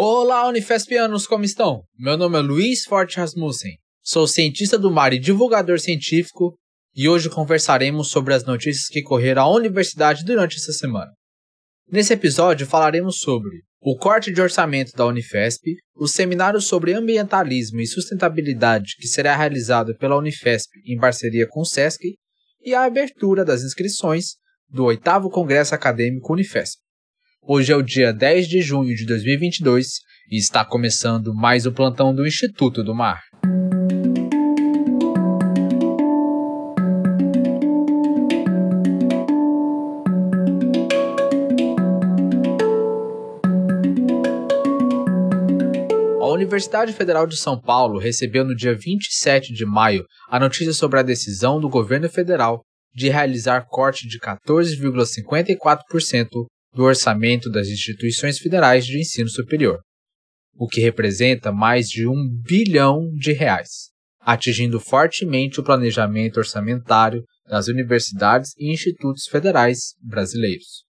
Olá, Unifespianos, como estão? Meu nome é Luiz Forte Rasmussen, sou cientista do mar e divulgador científico, e hoje conversaremos sobre as notícias que correram à universidade durante essa semana. Nesse episódio falaremos sobre o corte de orçamento da Unifesp, o seminário sobre ambientalismo e sustentabilidade que será realizado pela Unifesp em parceria com o SESC e a abertura das inscrições do 8 Congresso Acadêmico Unifesp. Hoje é o dia 10 de junho de 2022 e está começando mais o plantão do Instituto do Mar. A Universidade Federal de São Paulo recebeu no dia 27 de maio a notícia sobre a decisão do governo federal de realizar corte de 14,54% do orçamento das instituições federais de ensino superior, o que representa mais de um bilhão de reais, atingindo fortemente o planejamento orçamentário das universidades e institutos federais brasileiros.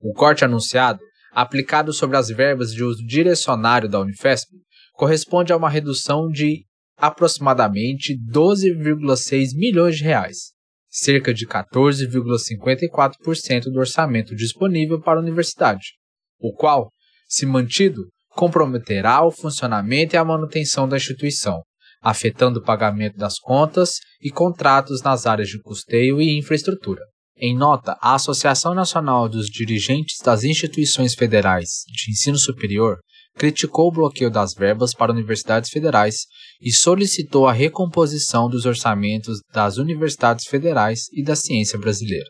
O corte anunciado, aplicado sobre as verbas de uso direcionário da Unifesp, corresponde a uma redução de aproximadamente 12,6 milhões de reais, cerca de 14,54% do orçamento disponível para a universidade, o qual, se mantido, comprometerá o funcionamento e a manutenção da instituição, afetando o pagamento das contas e contratos nas áreas de custeio e infraestrutura. Em nota, a Associação Nacional dos Dirigentes das Instituições Federais de Ensino Superior criticou o bloqueio das verbas para universidades federais e solicitou a recomposição dos orçamentos das universidades federais e da ciência brasileira.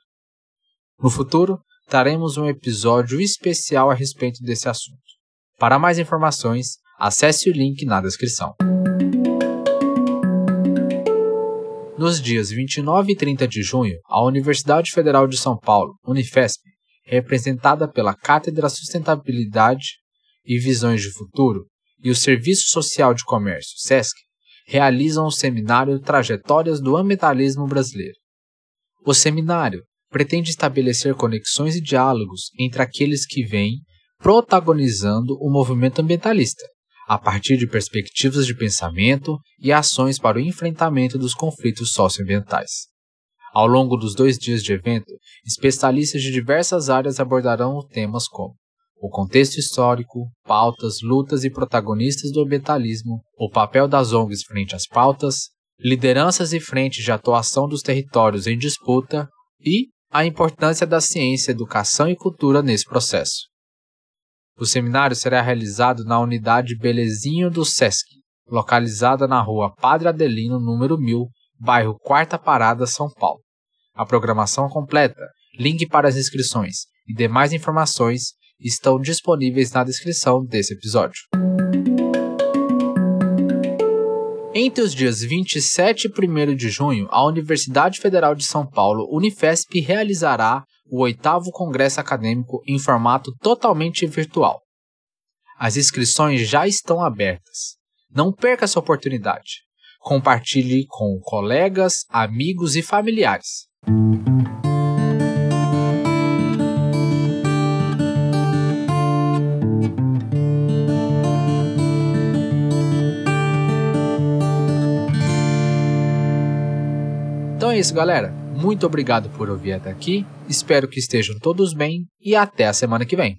No futuro, teremos um episódio especial a respeito desse assunto. Para mais informações, acesse o link na descrição. Nos dias 29 e 30 de junho, a Universidade Federal de São Paulo, Unifesp, representada pela Cátedra Sustentabilidade e Visões de Futuro e o Serviço Social de Comércio, SESC, realizam o seminário Trajetórias do Ambientalismo Brasileiro. O seminário pretende estabelecer conexões e diálogos entre aqueles que vêm protagonizando o movimento ambientalista, a partir de perspectivas de pensamento e ações para o enfrentamento dos conflitos socioambientais. Ao longo dos dois dias de evento, especialistas de diversas áreas abordarão temas como o contexto histórico, pautas, lutas e protagonistas do ambientalismo, o papel das ONGs frente às pautas, lideranças e frentes de atuação dos territórios em disputa e a importância da ciência, educação e cultura nesse processo. O seminário será realizado na unidade Belezinho do SESC, localizada na rua Padre Adelino, número 1000, bairro Quarta Parada, São Paulo. A programação completa, link para as inscrições e demais informações estão disponíveis na descrição desse episódio. Entre os dias 27 e 1 de junho, a Universidade Federal de São Paulo, Unifesp, realizará o oitavo Congresso Acadêmico em formato totalmente virtual. As inscrições já estão abertas. Não perca essa oportunidade. Compartilhe com colegas, amigos e familiares. Então é isso, galera. Muito obrigado por ouvir até aqui. Espero que estejam todos bem e até a semana que vem.